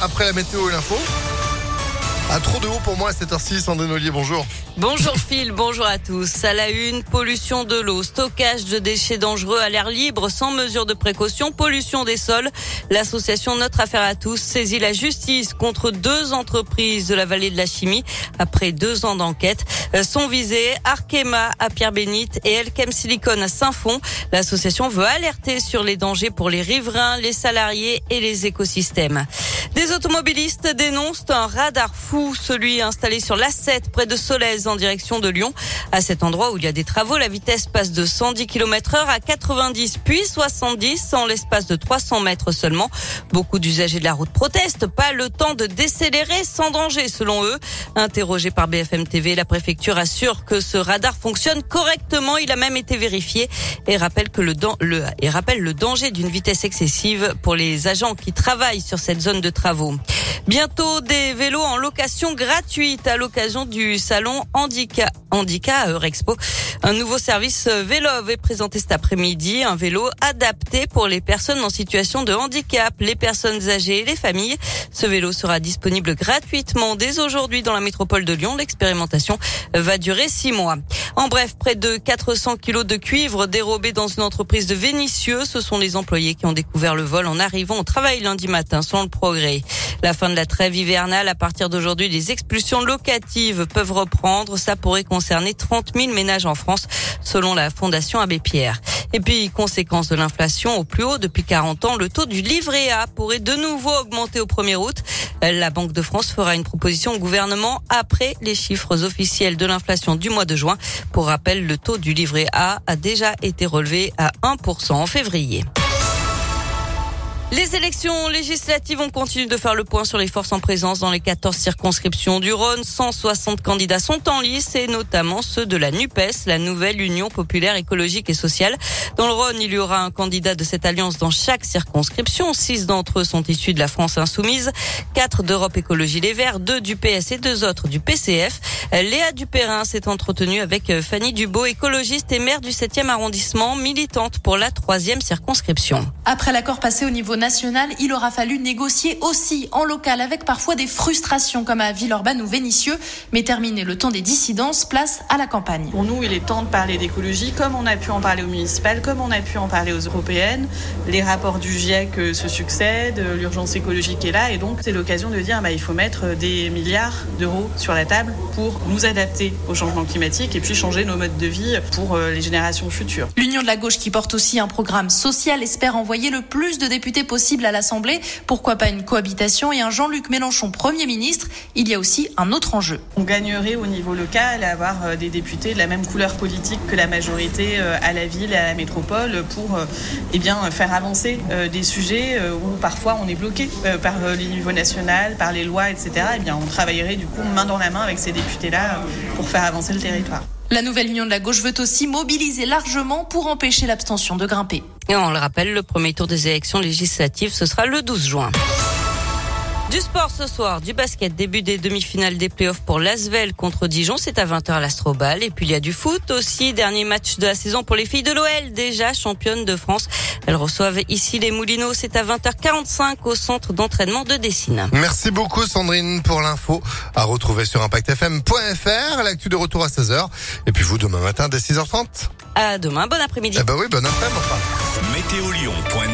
après la météo et l'info. À trop de haut pour moi à 7h06, Sandrine Ollier, bonjour. Bonjour Phil, bonjour à tous. À la une, pollution de l'eau, stockage de déchets dangereux à l'air libre sans mesure de précaution, pollution des sols. L'association Notre Affaire à tous saisit la justice contre deux entreprises de la vallée de la chimie après deux ans d'enquête. Euh, sont visés Arkema à Pierre-Bénite et Elkem Silicon à Saint-Fond. L'association veut alerter sur les dangers pour les riverains, les salariés et les écosystèmes. Des automobilistes dénoncent un radar fou, celui installé sur l'A7 près de Solèze en direction de Lyon. À cet endroit où il y a des travaux, la vitesse passe de 110 km heure à 90 puis 70 en l'espace de 300 mètres seulement. Beaucoup d'usagers de la route protestent, pas le temps de décélérer sans danger selon eux. Interrogé par BFM TV, la préfecture assure que ce radar fonctionne correctement. Il a même été vérifié et rappelle que le, le et rappelle le danger d'une vitesse excessive pour les agents qui travaillent sur cette zone de Bientôt des vélos en location gratuite à l'occasion du salon Handicap, Handicap Eurexpo. Un nouveau service vélo est présenté cet après-midi, un vélo adapté pour les personnes en situation de handicap, les personnes âgées et les familles. Ce vélo sera disponible gratuitement dès aujourd'hui dans la métropole de Lyon. L'expérimentation va durer six mois. En bref, près de 400 kilos de cuivre dérobés dans une entreprise de Vénissieux. Ce sont les employés qui ont découvert le vol en arrivant au travail lundi matin, sans le progrès. La fin de la trêve hivernale, à partir d'aujourd'hui, les expulsions locatives peuvent reprendre. Ça pourrait concerner 30 000 ménages en France, selon la Fondation Abbé Pierre. Et puis, conséquence de l'inflation au plus haut depuis 40 ans, le taux du livret A pourrait de nouveau augmenter au 1er août. La Banque de France fera une proposition au gouvernement après les chiffres officiels de l'inflation du mois de juin. Pour rappel, le taux du livret A a déjà été relevé à 1% en février. Les élections législatives ont continué de faire le point sur les forces en présence dans les 14 circonscriptions du Rhône. 160 candidats sont en lice et notamment ceux de la NUPES, la nouvelle Union populaire écologique et sociale. Dans le Rhône, il y aura un candidat de cette alliance dans chaque circonscription. Six d'entre eux sont issus de la France insoumise, quatre d'Europe Écologie Les Verts, deux du PS et deux autres du PCF. Léa Dupérin s'est entretenue avec Fanny Dubo, écologiste et maire du 7e arrondissement, militante pour la troisième circonscription. Après l'accord passé au niveau national, il aura fallu négocier aussi en local avec parfois des frustrations comme à Villeurbanne ou Vénissieux. Mais terminer le temps des dissidences, place à la campagne. Pour nous, il est temps de parler d'écologie comme on a pu en parler aux municipales, comme on a pu en parler aux européennes. Les rapports du GIEC euh, se succèdent, l'urgence écologique est là et donc c'est l'occasion de dire bah, il faut mettre des milliards d'euros sur la table pour nous adapter au changement climatique et puis changer nos modes de vie pour euh, les générations futures. L'Union de la gauche qui porte aussi un programme social espère envoyer le plus de députés possible à l'Assemblée. Pourquoi pas une cohabitation et un Jean-Luc Mélenchon Premier ministre Il y a aussi un autre enjeu. On gagnerait au niveau local à avoir euh, des députés de la même couleur politique que la majorité euh, à la ville et à la métropole pour euh, eh bien, faire avancer des sujets où parfois on est bloqué par le niveau national, par les lois, etc. Eh bien, on travaillerait du coup main dans la main avec ces députés-là pour faire avancer le territoire. La nouvelle Union de la gauche veut aussi mobiliser largement pour empêcher l'abstention de grimper. Et on le rappelle, le premier tour des élections législatives, ce sera le 12 juin. Du sport ce soir, du basket, début des demi-finales des playoffs pour l'Asvel contre Dijon, c'est à 20h à l'Astrobal. Et puis il y a du foot aussi, dernier match de la saison pour les filles de l'OL, déjà championnes de France. Elles reçoivent ici les Moulineaux, c'est à 20h45 au centre d'entraînement de Dessine. Merci beaucoup Sandrine pour l'info à retrouver sur impactfm.fr, l'actu de retour à 16h. Et puis vous demain matin dès 6h30. À demain, bon après-midi. Eh ben oui, bon après-midi.